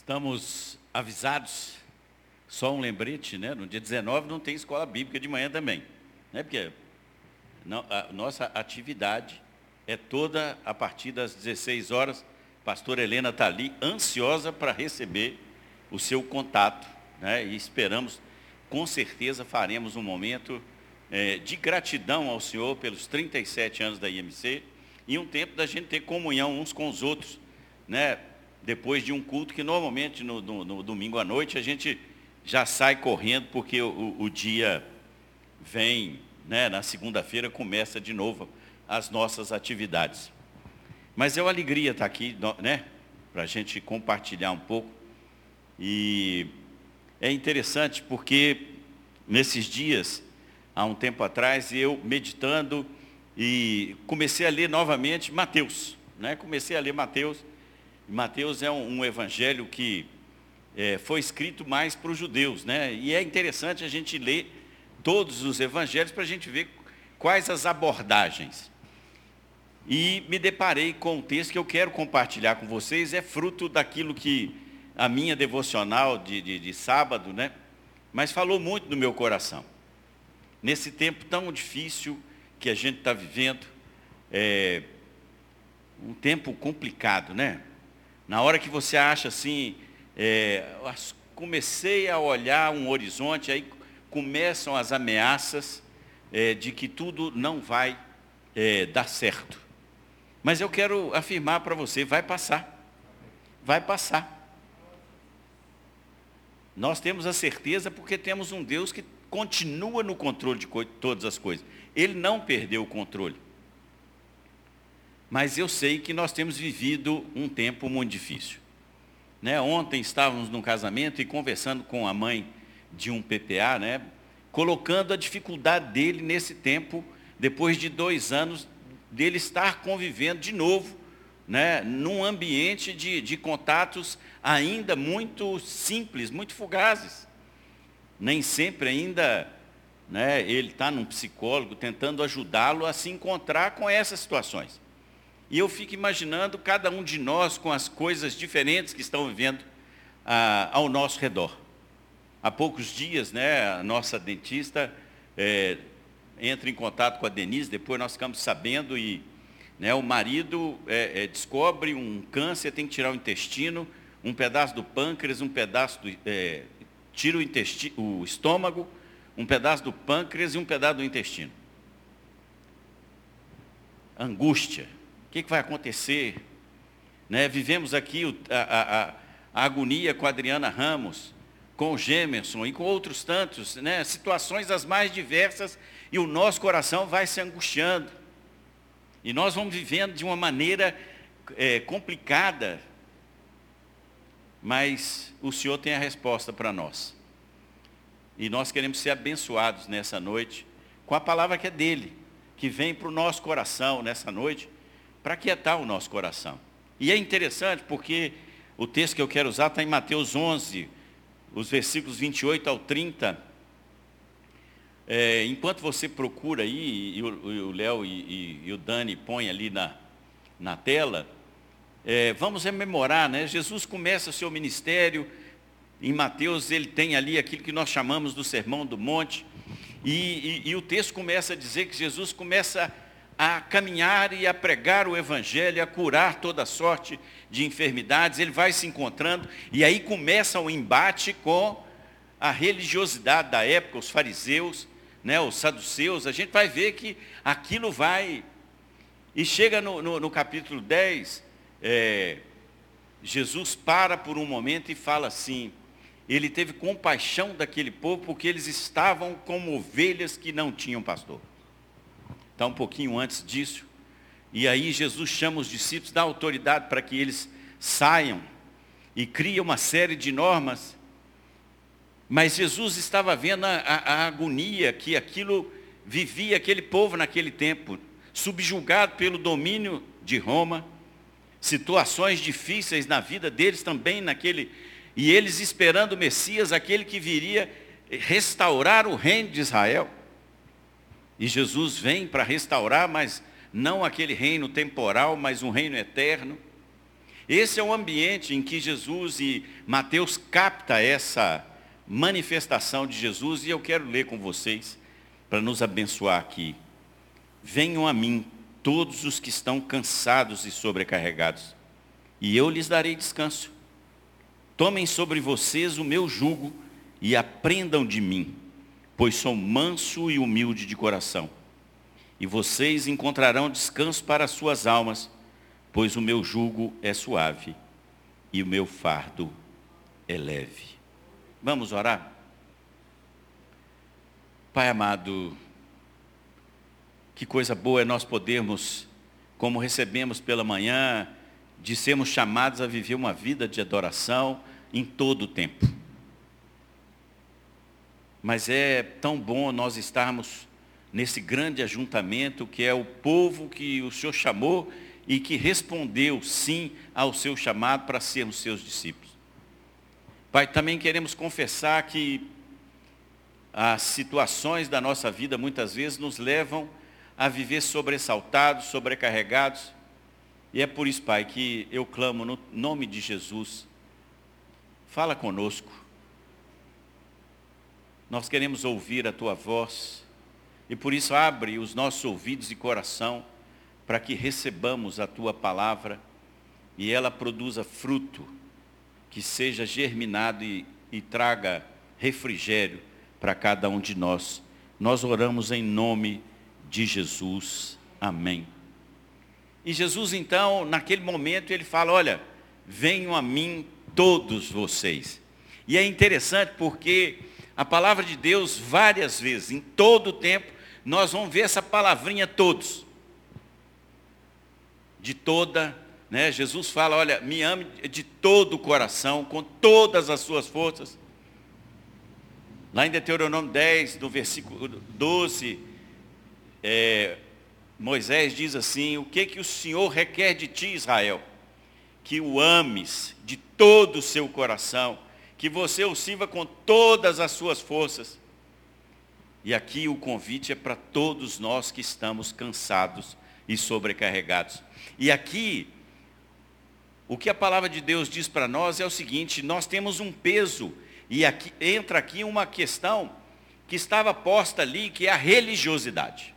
Estamos avisados, só um lembrete, né? No dia 19 não tem escola bíblica de manhã também. Né? Porque não, a nossa atividade é toda a partir das 16 horas. Pastora Helena está ali, ansiosa para receber o seu contato. Né? E esperamos, com certeza, faremos um momento é, de gratidão ao Senhor pelos 37 anos da IMC e um tempo da gente ter comunhão uns com os outros. Né? Depois de um culto que normalmente no, no, no domingo à noite a gente já sai correndo porque o, o dia vem, né, na segunda-feira começa de novo as nossas atividades. Mas é uma alegria estar aqui, né, para a gente compartilhar um pouco. E é interessante porque nesses dias, há um tempo atrás, eu meditando e comecei a ler novamente Mateus. Né? Comecei a ler Mateus Mateus é um, um evangelho que é, foi escrito mais para os judeus, né? E é interessante a gente ler todos os evangelhos para a gente ver quais as abordagens. E me deparei com um texto que eu quero compartilhar com vocês, é fruto daquilo que a minha devocional de, de, de sábado, né? Mas falou muito no meu coração. Nesse tempo tão difícil que a gente está vivendo, é, um tempo complicado, né? Na hora que você acha assim, é, comecei a olhar um horizonte, aí começam as ameaças é, de que tudo não vai é, dar certo. Mas eu quero afirmar para você, vai passar. Vai passar. Nós temos a certeza porque temos um Deus que continua no controle de todas as coisas. Ele não perdeu o controle mas eu sei que nós temos vivido um tempo muito difícil. Né? Ontem estávamos num casamento e conversando com a mãe de um PPA, né? colocando a dificuldade dele nesse tempo, depois de dois anos, dele estar convivendo de novo, né? num ambiente de, de contatos ainda muito simples, muito fugazes. Nem sempre ainda né, ele está num psicólogo tentando ajudá-lo a se encontrar com essas situações. E eu fico imaginando cada um de nós com as coisas diferentes que estão vivendo ah, ao nosso redor. Há poucos dias, né, a nossa dentista é, entra em contato com a Denise, depois nós ficamos sabendo e né, o marido é, é, descobre um câncer, tem que tirar o intestino, um pedaço do pâncreas, um pedaço do. Tira o, o estômago, um pedaço do pâncreas e um pedaço do intestino. Angústia o que, que vai acontecer? Né? Vivemos aqui a, a, a, agonia com a Adriana Ramos, com o Gemerson e com outros tantos, né? situações as mais diversas, e o nosso coração vai se angustiando. E nós vamos vivendo de uma maneira é, complicada, mas o Senhor tem a resposta para nós. E nós queremos ser abençoados nessa noite com a palavra que é dele, que vem para o nosso coração nessa noite para quietar o nosso coração. E é interessante porque o texto que eu quero usar está em Mateus 11, os versículos 28 ao 30. É, enquanto você procura aí, e o Léo e, e, e, o Dani põem ali na, na tela, é, vamos rememorar, né? Jesus começa o seu ministério, em Mateus ele tem ali aquilo que nós chamamos do Sermão do Monte, e, e o texto começa a dizer que Jesus começa a a caminhar e a pregar o Evangelho, a curar toda sorte de enfermidades, ele vai se encontrando, e aí começa o embate com a religiosidade da época, os fariseus, né, os saduceus, a gente vai ver que aquilo vai. E chega no, no, no capítulo 10, é, Jesus para por um momento e fala assim, ele teve compaixão daquele povo porque eles estavam como ovelhas que não tinham pastor está um pouquinho antes disso. E aí Jesus chama os discípulos, dá autoridade para que eles saiam e cria uma série de normas. Mas Jesus estava vendo a, a, a agonia que aquilo vivia aquele povo naquele tempo, subjugado pelo domínio de Roma, situações difíceis na vida deles também naquele, e eles esperando o Messias, aquele que viria restaurar o reino de Israel. E Jesus vem para restaurar, mas não aquele reino temporal, mas um reino eterno. Esse é o ambiente em que Jesus e Mateus capta essa manifestação de Jesus e eu quero ler com vocês para nos abençoar aqui. Venham a mim todos os que estão cansados e sobrecarregados, e eu lhes darei descanso. Tomem sobre vocês o meu jugo e aprendam de mim, pois sou manso e humilde de coração. E vocês encontrarão descanso para as suas almas, pois o meu jugo é suave e o meu fardo é leve. Vamos orar? Pai amado, que coisa boa é nós podermos, como recebemos pela manhã, de sermos chamados a viver uma vida de adoração em todo o tempo. Mas é tão bom nós estarmos nesse grande ajuntamento que é o povo que o Senhor chamou e que respondeu sim ao seu chamado para sermos seus discípulos. Pai, também queremos confessar que as situações da nossa vida muitas vezes nos levam a viver sobressaltados, sobrecarregados. E é por isso, Pai, que eu clamo no nome de Jesus. Fala conosco. Nós queremos ouvir a tua voz. E por isso abre os nossos ouvidos e coração para que recebamos a tua palavra e ela produza fruto, que seja germinado e, e traga refrigério para cada um de nós. Nós oramos em nome de Jesus. Amém. E Jesus, então, naquele momento, ele fala: Olha, venham a mim todos vocês. E é interessante porque a palavra de Deus, várias vezes, em todo o tempo, nós vamos ver essa palavrinha todos de toda, né? Jesus fala, olha, me ame de todo o coração, com todas as suas forças. Lá em Deuteronômio 10, no versículo 12, é, Moisés diz assim, o que que o Senhor requer de ti, Israel? Que o ames de todo o seu coração, que você o sirva com todas as suas forças. E aqui o convite é para todos nós que estamos cansados e sobrecarregados. E aqui, o que a palavra de Deus diz para nós é o seguinte, nós temos um peso, e aqui, entra aqui uma questão que estava posta ali, que é a religiosidade.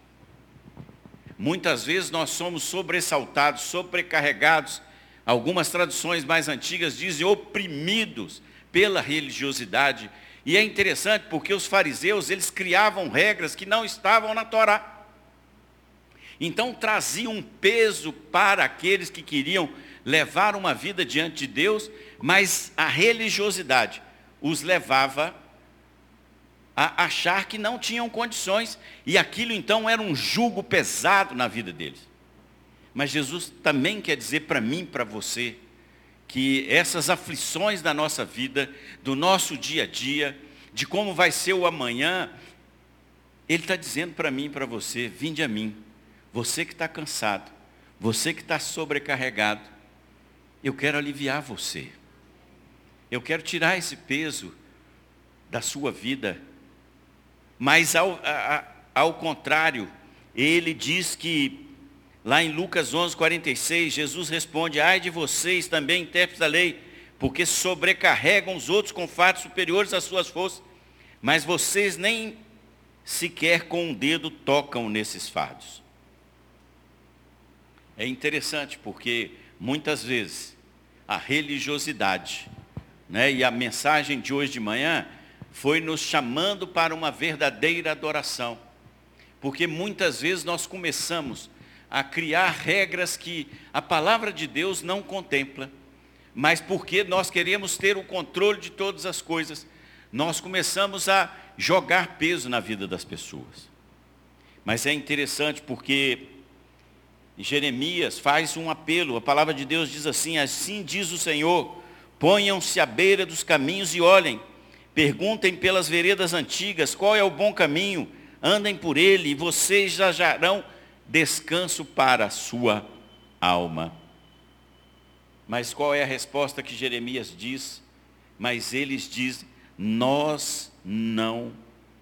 Muitas vezes nós somos sobressaltados, sobrecarregados, algumas traduções mais antigas dizem oprimidos pela religiosidade. E é interessante porque os fariseus, eles criavam regras que não estavam na Torá. Então trazia um peso para aqueles que queriam levar uma vida diante de Deus, mas a religiosidade os levava a achar que não tinham condições, e aquilo então era um jugo pesado na vida deles. Mas Jesus também quer dizer para mim, para você, que essas aflições da nossa vida, do nosso dia a dia, de como vai ser o amanhã, Ele está dizendo para mim e para você, vinde a mim, você que está cansado, você que está sobrecarregado, eu quero aliviar você. Eu quero tirar esse peso da sua vida. Mas ao, a, ao contrário, ele diz que, lá em Lucas 11, 46, Jesus responde, ai de vocês também, intérpretes da lei, porque sobrecarregam os outros com fatos superiores às suas forças, mas vocês nem sequer com um dedo tocam nesses fardos. É interessante porque muitas vezes a religiosidade, né, e a mensagem de hoje de manhã foi nos chamando para uma verdadeira adoração. Porque muitas vezes nós começamos a criar regras que a palavra de Deus não contempla, mas porque nós queremos ter o controle de todas as coisas, nós começamos a jogar peso na vida das pessoas. Mas é interessante porque Jeremias faz um apelo, a palavra de Deus diz assim: Assim diz o Senhor, ponham-se à beira dos caminhos e olhem, perguntem pelas veredas antigas qual é o bom caminho, andem por ele e vocês já jarão descanso para a sua alma. Mas qual é a resposta que Jeremias diz? Mas eles dizem: Nós não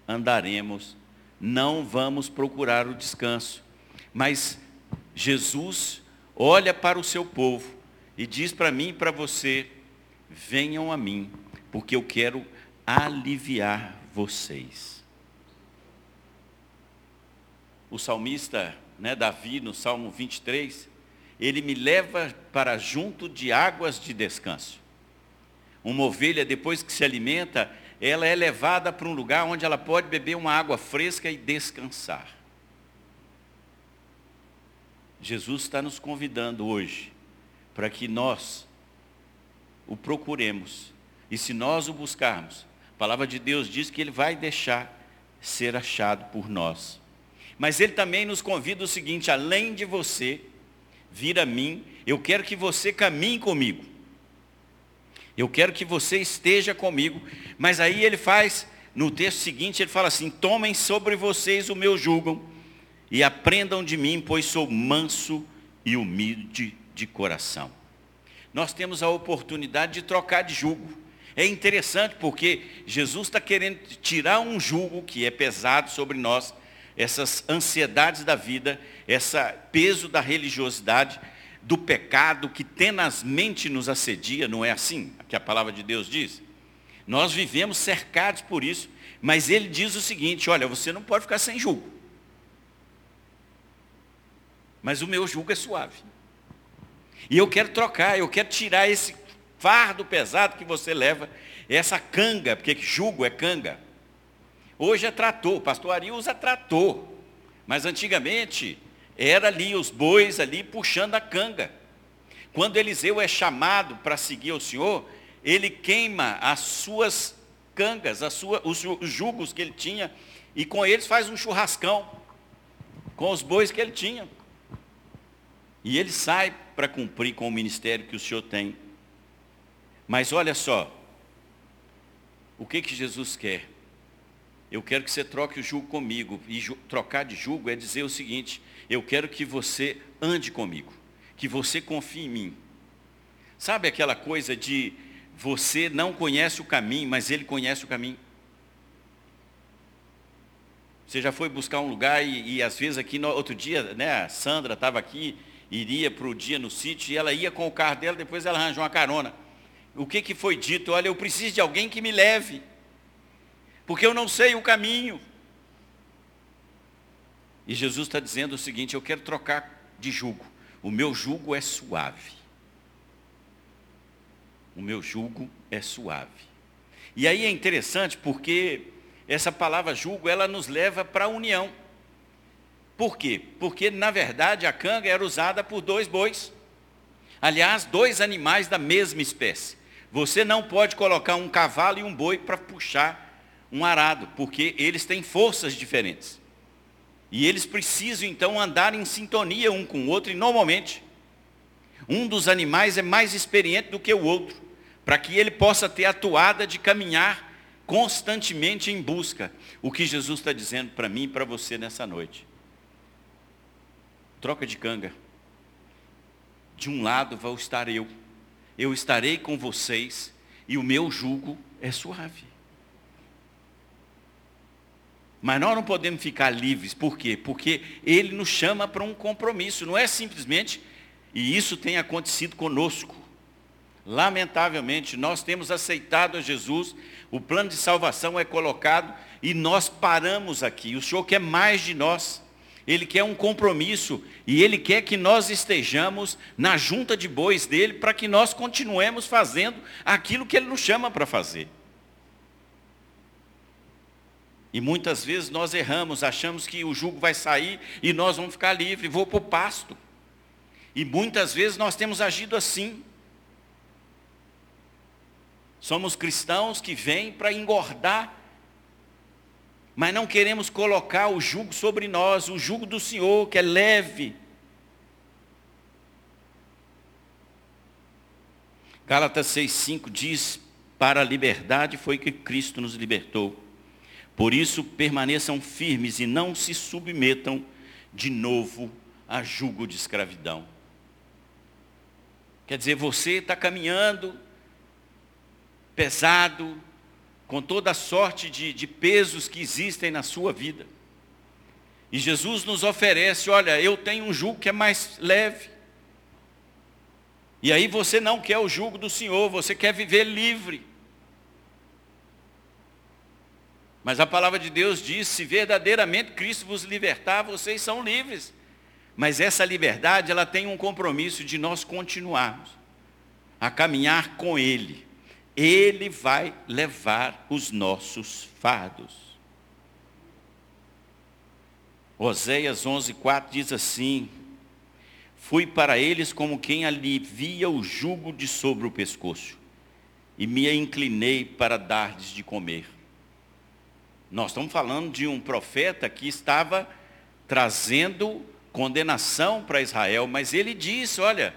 andaremos, não vamos procurar o descanso. Mas Jesus olha para o seu povo e diz para mim e para você: venham a mim, porque eu quero aliviar vocês. O salmista, né, Davi, no Salmo 23, ele me leva para junto de águas de descanso. Uma ovelha, depois que se alimenta, ela é levada para um lugar onde ela pode beber uma água fresca e descansar. Jesus está nos convidando hoje para que nós o procuremos. E se nós o buscarmos, a palavra de Deus diz que ele vai deixar ser achado por nós. Mas ele também nos convida o seguinte: além de você vir a mim, eu quero que você caminhe comigo. Eu quero que você esteja comigo. Mas aí ele faz, no texto seguinte, ele fala assim: tomem sobre vocês o meu jugo e aprendam de mim, pois sou manso e humilde de coração. Nós temos a oportunidade de trocar de jugo. É interessante porque Jesus está querendo tirar um jugo que é pesado sobre nós, essas ansiedades da vida, esse peso da religiosidade, do pecado que tenazmente nos assedia, não é assim que a palavra de Deus diz? Nós vivemos cercados por isso, mas ele diz o seguinte: olha, você não pode ficar sem jugo. Mas o meu jugo é suave. E eu quero trocar, eu quero tirar esse fardo pesado que você leva, essa canga, porque jugo é canga. Hoje é trator, pastor Ari usa trator. Mas antigamente era ali os bois ali puxando a canga. Quando Eliseu é chamado para seguir o Senhor, ele queima as suas cangas, as os jugos que ele tinha, e com eles faz um churrascão, com os bois que ele tinha. E ele sai para cumprir com o ministério que o Senhor tem. Mas olha só, o que, que Jesus quer? Eu quero que você troque o jugo comigo. E trocar de jugo é dizer o seguinte: eu quero que você ande comigo, que você confie em mim. Sabe aquela coisa de você não conhece o caminho, mas ele conhece o caminho? Você já foi buscar um lugar e, e às vezes aqui no outro dia, né, a Sandra estava aqui iria para o dia no sítio e ela ia com o carro dela, depois ela arranjou uma carona. O que, que foi dito? Olha, eu preciso de alguém que me leve, porque eu não sei o caminho. E Jesus está dizendo o seguinte: eu quero trocar de jugo. O meu jugo é suave. O meu jugo é suave. E aí é interessante porque essa palavra jugo, ela nos leva para a união. Por quê? Porque, na verdade, a canga era usada por dois bois. Aliás, dois animais da mesma espécie. Você não pode colocar um cavalo e um boi para puxar um arado, porque eles têm forças diferentes. E eles precisam, então, andar em sintonia um com o outro, e normalmente, um dos animais é mais experiente do que o outro, para que ele possa ter a toada de caminhar constantemente em busca. O que Jesus está dizendo para mim e para você nessa noite troca de canga. De um lado vou estar eu, eu estarei com vocês e o meu jugo é suave. Mas nós não podemos ficar livres, por quê? Porque ele nos chama para um compromisso, não é simplesmente, e isso tem acontecido conosco. Lamentavelmente, nós temos aceitado a Jesus, o plano de salvação é colocado e nós paramos aqui. O Senhor quer mais de nós. Ele quer um compromisso e ele quer que nós estejamos na junta de bois dele para que nós continuemos fazendo aquilo que ele nos chama para fazer. E muitas vezes nós erramos, achamos que o jugo vai sair e nós vamos ficar livres, vou para o pasto. E muitas vezes nós temos agido assim. Somos cristãos que vêm para engordar mas não queremos colocar o jugo sobre nós, o jugo do Senhor, que é leve. Gálatas 6,5 diz: Para a liberdade foi que Cristo nos libertou. Por isso permaneçam firmes e não se submetam de novo a jugo de escravidão. Quer dizer, você está caminhando pesado, com toda a sorte de, de pesos que existem na sua vida. E Jesus nos oferece, olha, eu tenho um jugo que é mais leve. E aí você não quer o jugo do Senhor, você quer viver livre. Mas a palavra de Deus diz: se verdadeiramente Cristo vos libertar, vocês são livres. Mas essa liberdade, ela tem um compromisso de nós continuarmos a caminhar com Ele. Ele vai levar os nossos fardos. Oséias 11:4 diz assim: Fui para eles como quem alivia o jugo de sobre o pescoço, e me inclinei para dar-lhes de comer. Nós estamos falando de um profeta que estava trazendo condenação para Israel, mas ele disse: Olha,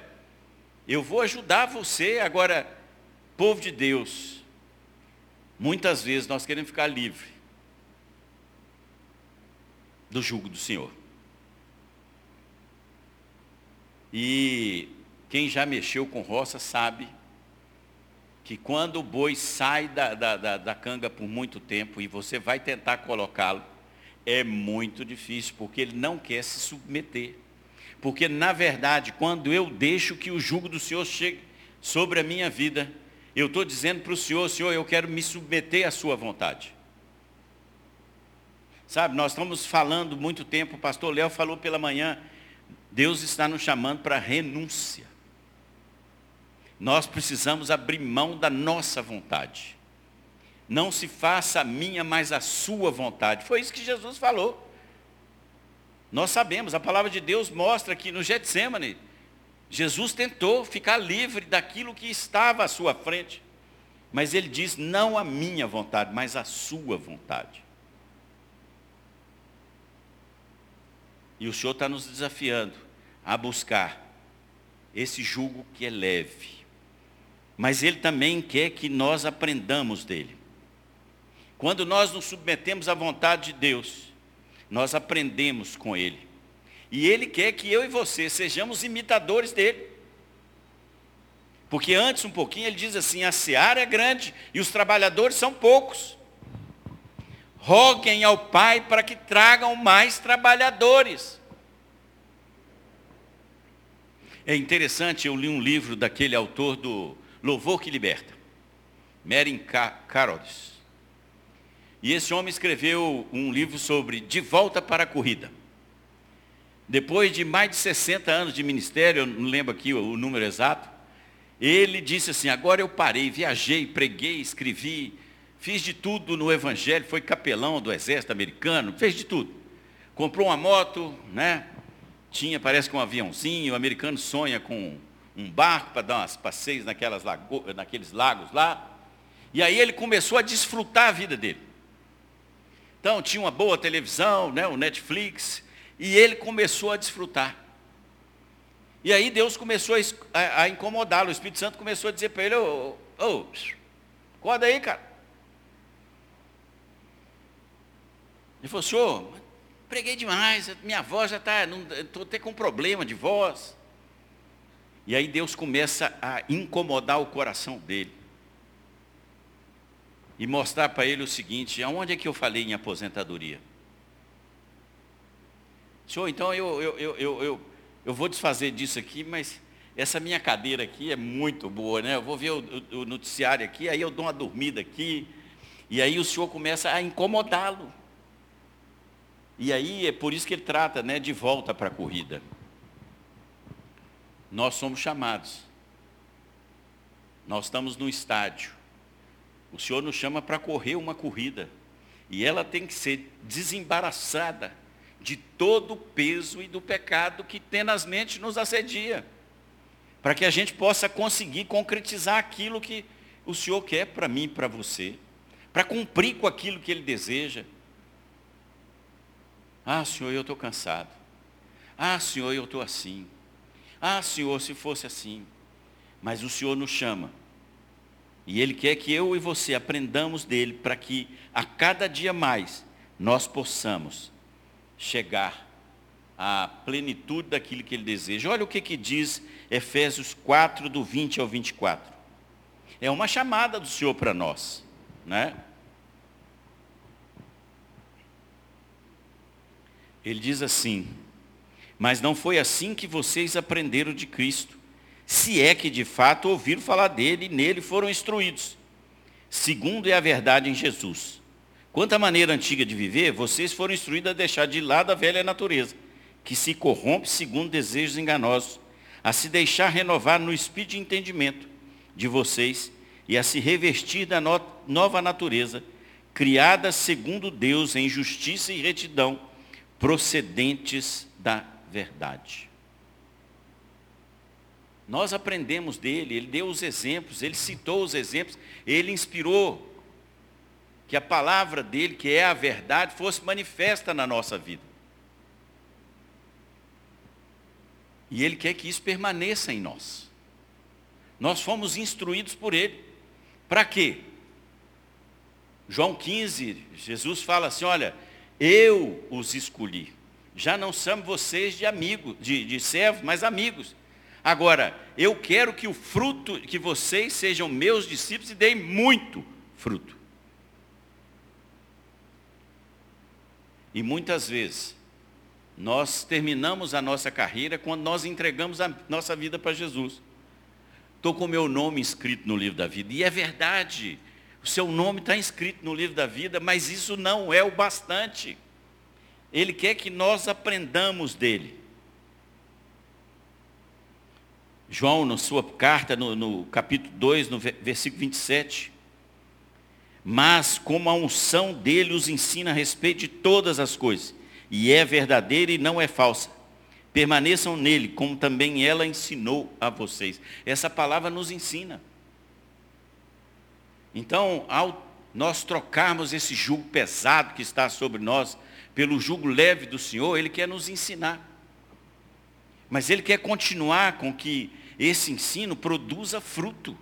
eu vou ajudar você. Agora, povo de Deus, muitas vezes nós queremos ficar livre do jugo do Senhor. E quem já mexeu com roça sabe que quando o boi sai da, da, da, da canga por muito tempo e você vai tentar colocá-lo, é muito difícil, porque ele não quer se submeter. Porque, na verdade, quando eu deixo que o jugo do Senhor chegue sobre a minha vida, eu estou dizendo para o Senhor, Senhor, eu quero me submeter à sua vontade. Sabe, nós estamos falando muito tempo, o pastor Léo falou pela manhã, Deus está nos chamando para renúncia. Nós precisamos abrir mão da nossa vontade. Não se faça a minha, mas a sua vontade. Foi isso que Jesus falou. Nós sabemos, a palavra de Deus mostra que no Getsemane, Jesus tentou ficar livre daquilo que estava à sua frente. Mas ele diz, não a minha vontade, mas a sua vontade. E o Senhor está nos desafiando a buscar esse jugo que é leve, mas Ele também quer que nós aprendamos dele. Quando nós nos submetemos à vontade de Deus, nós aprendemos com Ele. E Ele quer que eu e você sejamos imitadores dele. Porque antes um pouquinho ele diz assim, a seara é grande e os trabalhadores são poucos. Roguem ao Pai para que tragam mais trabalhadores. É interessante, eu li um livro daquele autor do Louvor que Liberta, Merin Carolis. E esse homem escreveu um livro sobre De Volta para a Corrida. Depois de mais de 60 anos de ministério, eu não lembro aqui o número exato, ele disse assim, agora eu parei, viajei, preguei, escrevi, fiz de tudo no Evangelho, foi capelão do exército americano, fez de tudo. Comprou uma moto, né? Tinha, parece que um aviãozinho, o americano sonha com um barco para dar umas passeios naquelas lago, naqueles lagos lá. E aí ele começou a desfrutar a vida dele. Então tinha uma boa televisão, né, o Netflix, e ele começou a desfrutar. E aí Deus começou a, a incomodá-lo, o Espírito Santo começou a dizer para ele, ô, oh, oh, acorda aí, cara. Ele falou, senhor, preguei demais, minha voz já está, estou até com problema de voz. E aí Deus começa a incomodar o coração dele. E mostrar para ele o seguinte, aonde é que eu falei em aposentadoria? Senhor, então eu, eu, eu, eu, eu, vou desfazer disso aqui, mas essa minha cadeira aqui é muito boa, né? Eu vou ver o, o, o noticiário aqui, aí eu dou uma dormida aqui, e aí o Senhor começa a incomodá-lo. E aí é por isso que ele trata né, de volta para a corrida. Nós somos chamados. Nós estamos no estádio. O Senhor nos chama para correr uma corrida. E ela tem que ser desembaraçada de todo o peso e do pecado que tenazmente nos assedia. Para que a gente possa conseguir concretizar aquilo que o Senhor quer para mim e para você. Para cumprir com aquilo que Ele deseja. Ah, Senhor, eu estou cansado. Ah, Senhor, eu estou assim. Ah, Senhor, se fosse assim. Mas o Senhor nos chama. E Ele quer que eu e você aprendamos dele para que a cada dia mais nós possamos chegar à plenitude daquilo que Ele deseja. Olha o que, que diz Efésios 4, do 20 ao 24. É uma chamada do Senhor para nós. Né? Ele diz assim, mas não foi assim que vocês aprenderam de Cristo, se é que de fato ouviram falar dele e nele foram instruídos. Segundo é a verdade em Jesus. Quanto à maneira antiga de viver, vocês foram instruídos a deixar de lado a velha natureza, que se corrompe segundo desejos enganosos, a se deixar renovar no espírito de entendimento de vocês e a se revestir da no nova natureza, criada segundo Deus em justiça e retidão, procedentes da verdade. Nós aprendemos dele, ele deu os exemplos, ele citou os exemplos, ele inspirou que a palavra dele, que é a verdade, fosse manifesta na nossa vida. E ele quer que isso permaneça em nós. Nós fomos instruídos por ele. Para quê? João 15, Jesus fala assim: olha, eu os escolhi. Já não são vocês de amigos, de, de servos, mas amigos. Agora, eu quero que o fruto, que vocês sejam meus discípulos e deem muito fruto. E muitas vezes, nós terminamos a nossa carreira quando nós entregamos a nossa vida para Jesus. Estou com o meu nome inscrito no livro da vida. E é verdade, o seu nome está inscrito no livro da vida, mas isso não é o bastante. Ele quer que nós aprendamos dele. João, na sua carta, no, no capítulo 2, no versículo 27. Mas como a unção dele os ensina a respeito de todas as coisas, e é verdadeira e não é falsa. Permaneçam nele, como também ela ensinou a vocês. Essa palavra nos ensina. Então, ao nós trocarmos esse jugo pesado que está sobre nós, pelo jugo leve do Senhor, Ele quer nos ensinar. Mas Ele quer continuar com que esse ensino produza fruto.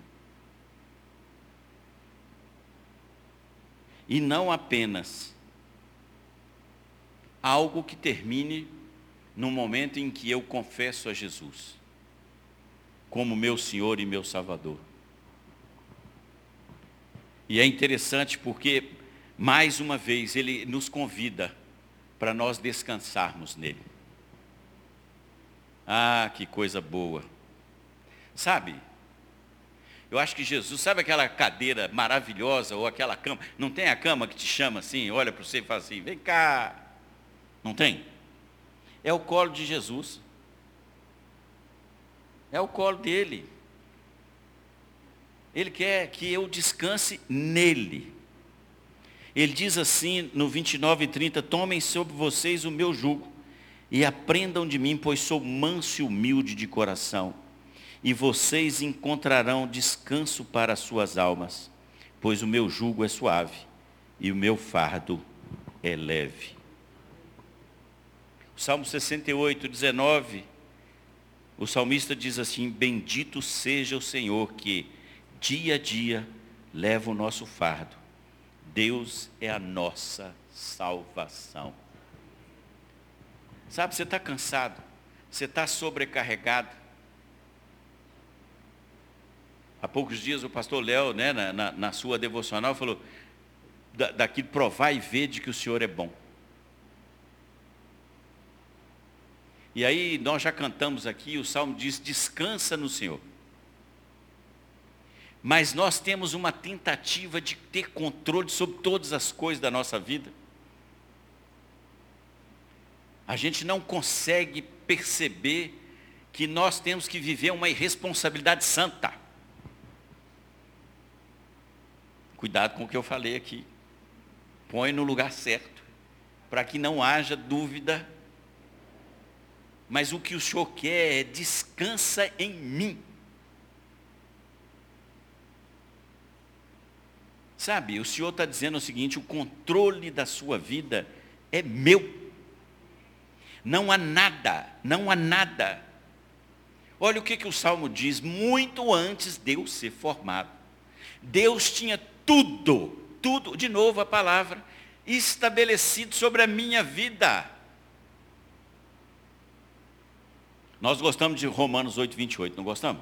E não apenas algo que termine no momento em que eu confesso a Jesus como meu Senhor e meu Salvador. E é interessante porque, mais uma vez, ele nos convida para nós descansarmos nele. Ah, que coisa boa. Sabe? Eu acho que Jesus, sabe aquela cadeira maravilhosa ou aquela cama? Não tem a cama que te chama assim, olha para você e fala assim: vem cá. Não tem? É o colo de Jesus. É o colo dele. Ele quer que eu descanse nele. Ele diz assim no 29 e 30: Tomem sobre vocês o meu jugo e aprendam de mim, pois sou manso e humilde de coração, e vocês encontrarão descanso para as suas almas, pois o meu jugo é suave e o meu fardo é leve. O Salmo 68, 19, o salmista diz assim: Bendito seja o Senhor que dia a dia leva o nosso fardo. Deus é a nossa salvação. Sabe, você está cansado, você está sobrecarregado. Há poucos dias o pastor Léo, né, na, na, na, sua devocional, falou da, daqui provar e ver de que o Senhor é bom. E aí nós já cantamos aqui, o salmo diz, descansa no Senhor. Mas nós temos uma tentativa de ter controle sobre todas as coisas da nossa vida. A gente não consegue perceber que nós temos que viver uma irresponsabilidade santa. Cuidado com o que eu falei aqui. Põe no lugar certo, para que não haja dúvida. Mas o que o Senhor quer é descansa em mim. Sabe, o Senhor está dizendo o seguinte: o controle da sua vida é meu. Não há nada, não há nada. Olha o que, que o Salmo diz, muito antes de eu ser formado. Deus tinha tudo, tudo, de novo a palavra, estabelecido sobre a minha vida. Nós gostamos de Romanos 8, 28, não gostamos?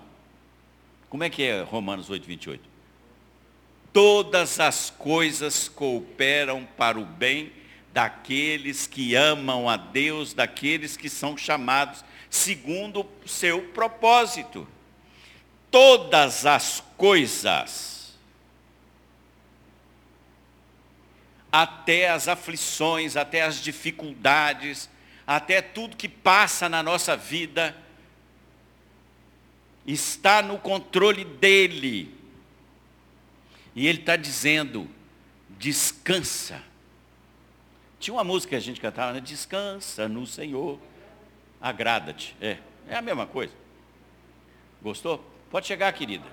Como é que é Romanos 8, 28? Todas as coisas cooperam para o bem daqueles que amam a Deus, daqueles que são chamados segundo o seu propósito. todas as coisas, até as aflições, até as dificuldades, até tudo que passa na nossa vida, está no controle dele. E ele está dizendo, descansa. Tinha uma música que a gente cantava, né? Descansa no Senhor, agrada-te. É, é a mesma coisa. Gostou? Pode chegar, querida.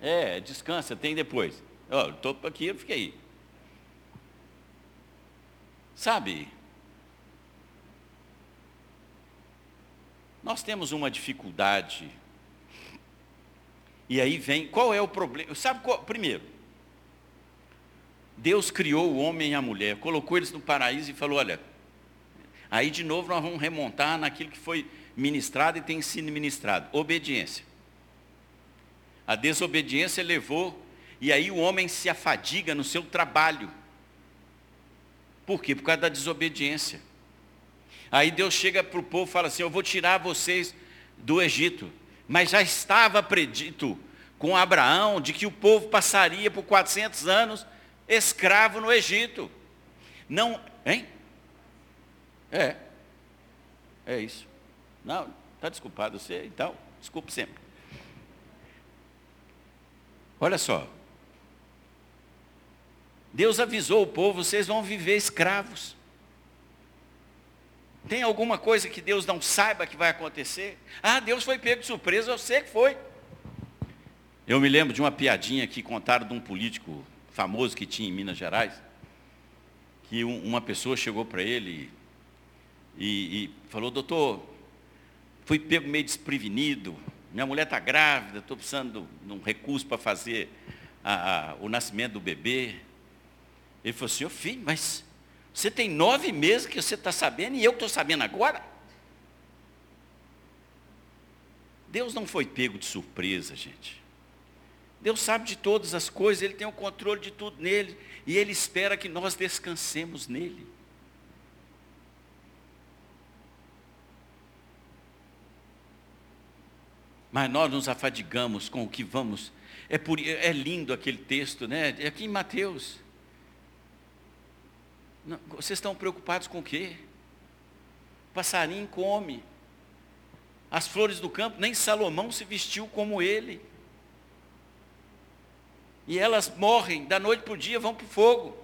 É, descansa, tem depois. Ó, estou aqui, eu fiquei. Sabe, nós temos uma dificuldade. E aí vem, qual é o problema? Sabe qual? Primeiro, Deus criou o homem e a mulher, colocou eles no paraíso e falou, olha, aí de novo nós vamos remontar naquilo que foi ministrado e tem sido ministrado, obediência. A desobediência levou, e aí o homem se afadiga no seu trabalho. Por quê? Por causa da desobediência. Aí Deus chega para o povo e fala assim, eu vou tirar vocês do Egito. Mas já estava predito com Abraão de que o povo passaria por 400 anos escravo no Egito. Não, hein? É. É isso. Não, está desculpado você, então, desculpe sempre. Olha só. Deus avisou o povo, vocês vão viver escravos. Tem alguma coisa que Deus não saiba que vai acontecer? Ah, Deus foi pego de surpresa, eu sei que foi. Eu me lembro de uma piadinha que contaram de um político famoso que tinha em Minas Gerais, que um, uma pessoa chegou para ele e, e, falou, doutor, fui pego meio desprevenido, minha mulher está grávida, estou precisando de um recurso para fazer a, a, o nascimento do bebê. Ele falou assim, ô filho, mas você tem nove meses que você está sabendo e eu estou sabendo agora? Deus não foi pego de surpresa, gente. Deus sabe de todas as coisas, Ele tem o controle de tudo nele, e Ele espera que nós descansemos nele. Mas nós nos afadigamos com o que vamos. É, por, é lindo aquele texto, né? É aqui em Mateus. Não, vocês estão preocupados com o quê? O passarinho come. As flores do campo, nem Salomão se vestiu como ele e elas morrem, da noite para o dia vão para o fogo.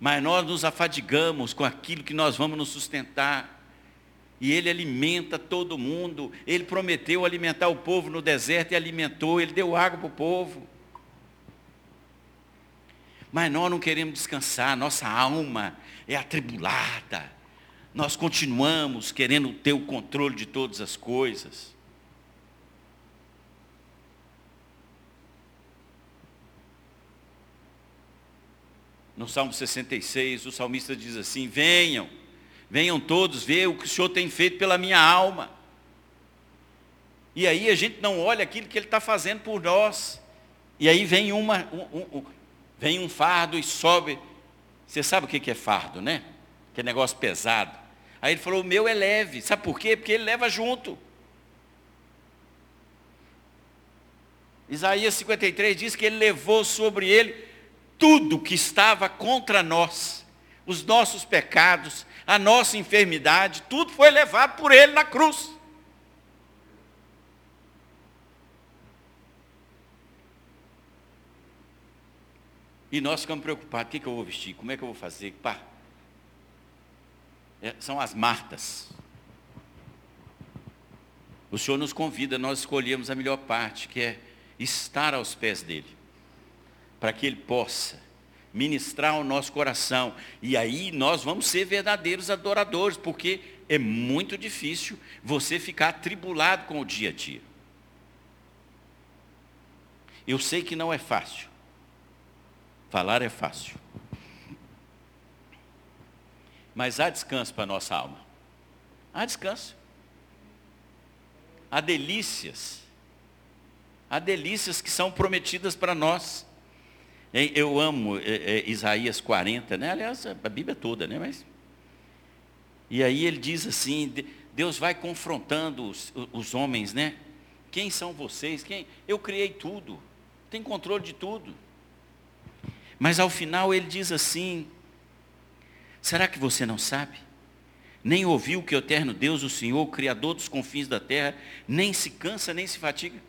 Mas nós nos afadigamos com aquilo que nós vamos nos sustentar. E Ele alimenta todo mundo. Ele prometeu alimentar o povo no deserto e alimentou. Ele deu água para o povo. Mas nós não queremos descansar, nossa alma é atribulada. Nós continuamos querendo ter o controle de todas as coisas. No Salmo 66, o salmista diz assim: Venham, venham todos ver o que o Senhor tem feito pela minha alma. E aí a gente não olha aquilo que Ele está fazendo por nós. E aí vem, uma, um, um, vem um fardo e sobe. Você sabe o que é fardo, né? Que é negócio pesado. Aí ele falou: O meu é leve. Sabe por quê? Porque ele leva junto. Isaías 53 diz que ele levou sobre ele tudo que estava contra nós, os nossos pecados, a nossa enfermidade, tudo foi levado por Ele na cruz. E nós ficamos preocupados, o que, que eu vou vestir? Como é que eu vou fazer? Pá. É, são as Martas. O Senhor nos convida, nós escolhemos a melhor parte, que é estar aos pés dEle para que Ele possa ministrar o nosso coração. E aí nós vamos ser verdadeiros adoradores, porque é muito difícil você ficar atribulado com o dia a dia. Eu sei que não é fácil. Falar é fácil. Mas há descanso para a nossa alma. Há descanso. Há delícias. Há delícias que são prometidas para nós. Eu amo é, é, Isaías 40, né? aliás, a Bíblia toda, né? Mas... E aí ele diz assim, Deus vai confrontando os, os homens, né? Quem são vocês? Quem? Eu criei tudo. Tem controle de tudo. Mas ao final ele diz assim: Será que você não sabe? Nem ouviu que o eterno Deus, o Senhor, o Criador dos confins da terra, nem se cansa, nem se fatiga?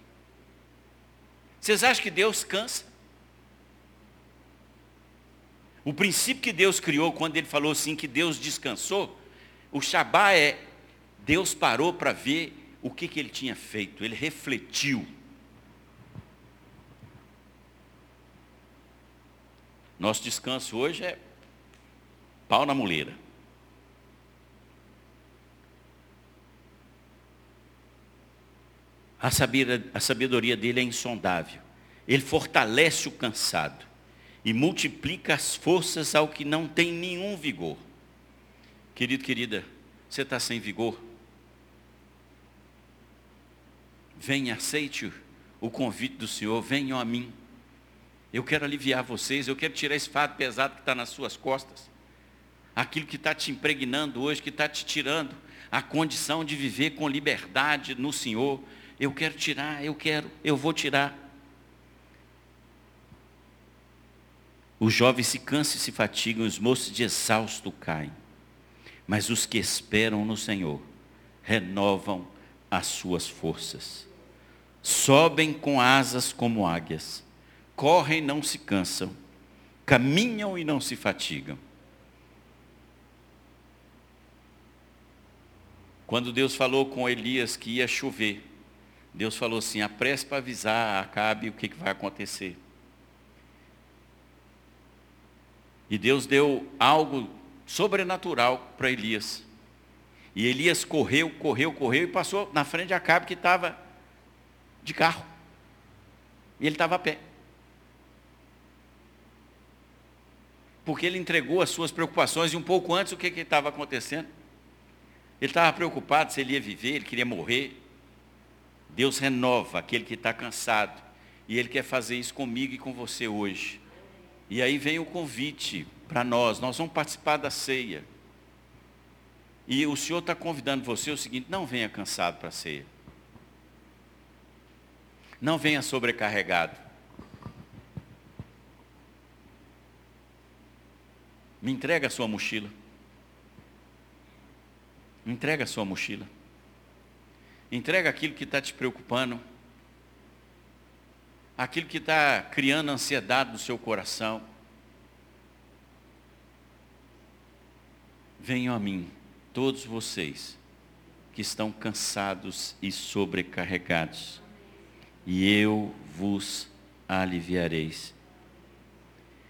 Vocês acham que Deus cansa? O princípio que Deus criou, quando ele falou assim que Deus descansou, o Shabá é Deus parou para ver o que, que ele tinha feito, ele refletiu. Nosso descanso hoje é pau na muleira. A sabedoria, dele é insondável. Ele fortalece o cansado e multiplica as forças ao que não tem nenhum vigor. Querido, querida, você está sem vigor? Venha, aceite o convite do Senhor, venham a mim. Eu quero aliviar vocês, eu quero tirar esse fardo pesado que está nas suas costas. Aquilo que está te impregnando hoje, que está te tirando a condição de viver com liberdade no Senhor. Eu quero tirar, eu quero, eu vou tirar. Os jovens se cansam e se fatigam, os moços de exausto caem. Mas os que esperam no Senhor renovam as suas forças sobem com asas como águias, correm e não se cansam, caminham e não se fatigam. Quando Deus falou com Elias que ia chover, Deus falou assim: apresse para avisar Acabe o que, que vai acontecer. E Deus deu algo sobrenatural para Elias. E Elias correu, correu, correu e passou na frente de Acabe que estava de carro. E ele estava a pé. Porque ele entregou as suas preocupações e um pouco antes o que estava acontecendo? Ele estava preocupado se ele ia viver, ele queria morrer. Deus renova aquele que está cansado. E Ele quer fazer isso comigo e com você hoje. E aí vem o convite para nós. Nós vamos participar da ceia. E o Senhor está convidando você o seguinte, não venha cansado para a ceia. Não venha sobrecarregado. Me entrega a sua mochila. Me entrega a sua mochila. Entrega aquilo que está te preocupando. Aquilo que está criando ansiedade no seu coração. Venham a mim, todos vocês que estão cansados e sobrecarregados e eu vos aliviareis.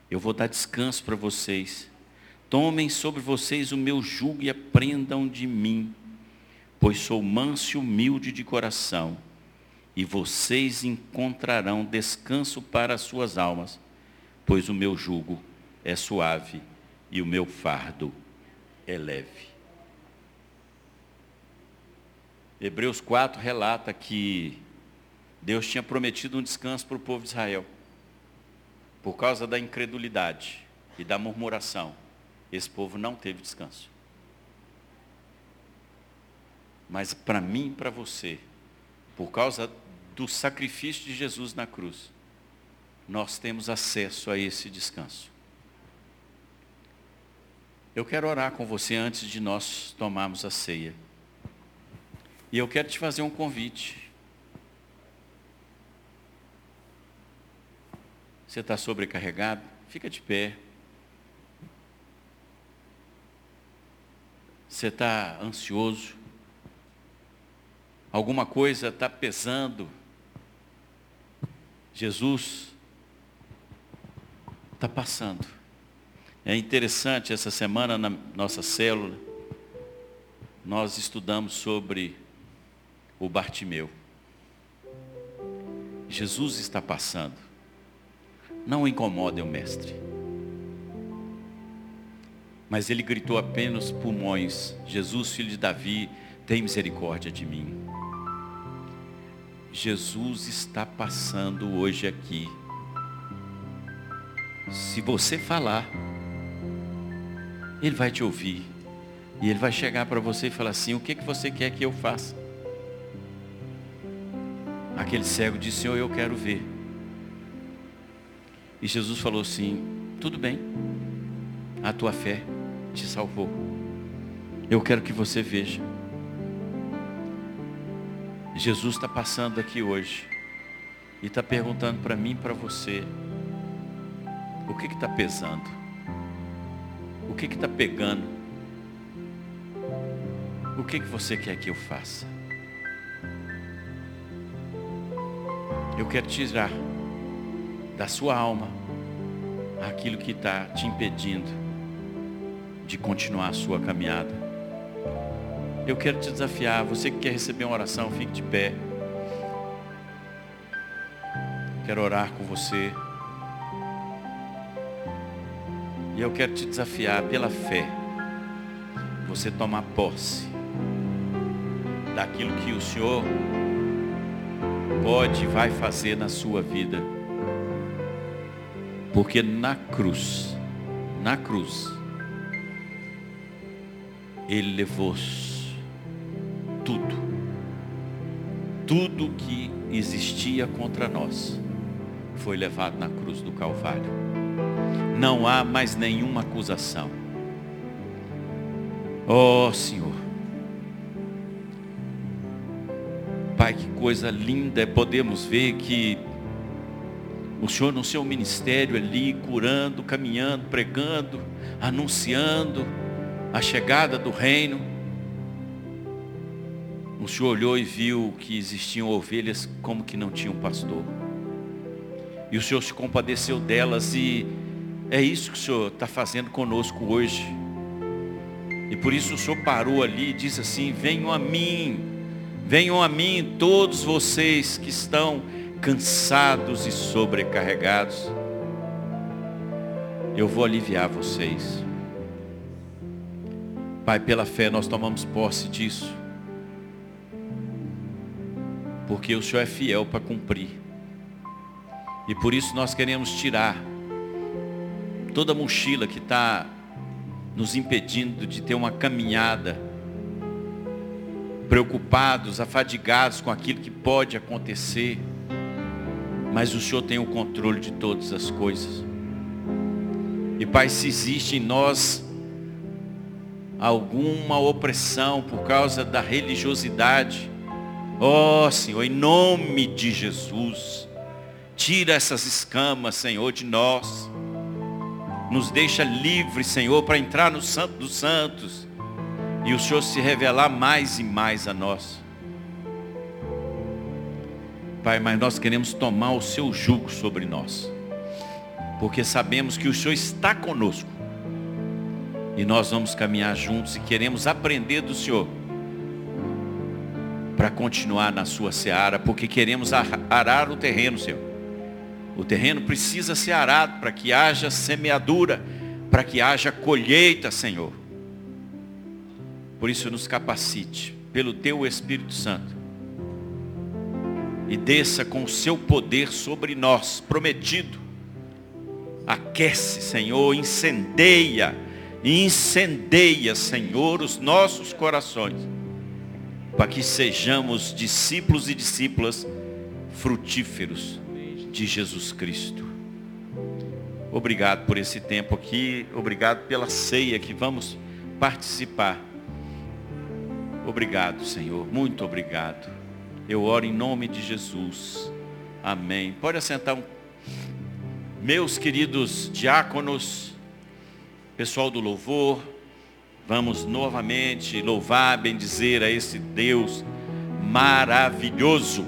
Eu vou dar descanso para vocês. Tomem sobre vocês o meu jugo e aprendam de mim, pois sou manso e humilde de coração, e vocês encontrarão descanso para as suas almas, pois o meu jugo é suave e o meu fardo é leve. Hebreus 4 relata que Deus tinha prometido um descanso para o povo de Israel. Por causa da incredulidade e da murmuração, esse povo não teve descanso. Mas para mim e para você, por causa do sacrifício de Jesus na cruz, nós temos acesso a esse descanso. Eu quero orar com você antes de nós tomarmos a ceia. E eu quero te fazer um convite. Você está sobrecarregado? Fica de pé. Você está ansioso? Alguma coisa está pesando? Jesus está passando. É interessante, essa semana na nossa célula, nós estudamos sobre o Bartimeu. Jesus está passando. Não incomodem o mestre. Mas ele gritou apenas pulmões: Jesus, filho de Davi, tem misericórdia de mim. Jesus está passando hoje aqui. Se você falar, Ele vai te ouvir. E ele vai chegar para você e falar assim: O que, que você quer que eu faça? Aquele cego disse: Senhor, eu quero ver. E Jesus falou assim: Tudo bem, a tua fé te salvou. Eu quero que você veja. Jesus está passando aqui hoje e está perguntando para mim e para você: o que está pesando? O que está pegando? O que, que você quer que eu faça? Eu quero tirar da sua alma aquilo que está te impedindo de continuar a sua caminhada. Eu quero te desafiar, você que quer receber uma oração, fique de pé. Quero orar com você. E eu quero te desafiar pela fé. Você tomar posse daquilo que o Senhor pode e vai fazer na sua vida. Porque na cruz, na cruz, Ele levou tudo, tudo que existia contra nós, foi levado na cruz do Calvário. Não há mais nenhuma acusação. Oh Senhor, Pai, que coisa linda é podermos ver que o Senhor no seu ministério ali, curando, caminhando, pregando, anunciando a chegada do reino. O Senhor olhou e viu que existiam ovelhas como que não tinham pastor. E o Senhor se compadeceu delas e é isso que o Senhor está fazendo conosco hoje. E por isso o Senhor parou ali e disse assim: venham a mim Venham a mim todos vocês que estão cansados e sobrecarregados. Eu vou aliviar vocês. Pai, pela fé nós tomamos posse disso. Porque o Senhor é fiel para cumprir. E por isso nós queremos tirar toda a mochila que está nos impedindo de ter uma caminhada preocupados, afadigados com aquilo que pode acontecer, mas o Senhor tem o controle de todas as coisas. E Pai, se existe em nós alguma opressão por causa da religiosidade, ó oh, Senhor, em nome de Jesus, tira essas escamas, Senhor, de nós. Nos deixa livres, Senhor, para entrar no Santo dos Santos e o Senhor se revelar mais e mais a nós. Pai, mas nós queremos tomar o seu jugo sobre nós, porque sabemos que o Senhor está conosco e nós vamos caminhar juntos e queremos aprender do Senhor para continuar na sua seara, porque queremos arar o terreno, Senhor. O terreno precisa ser arado para que haja semeadura, para que haja colheita, Senhor. Por isso nos capacite pelo teu Espírito Santo. E desça com o seu poder sobre nós, prometido. Aquece, Senhor, incendeia, incendeia, Senhor, os nossos corações, para que sejamos discípulos e discípulas frutíferos de Jesus Cristo. Obrigado por esse tempo aqui, obrigado pela ceia que vamos participar. Obrigado, Senhor. Muito obrigado. Eu oro em nome de Jesus. Amém. Pode assentar um... Meus queridos diáconos, pessoal do louvor, vamos novamente louvar, bendizer a esse Deus maravilhoso.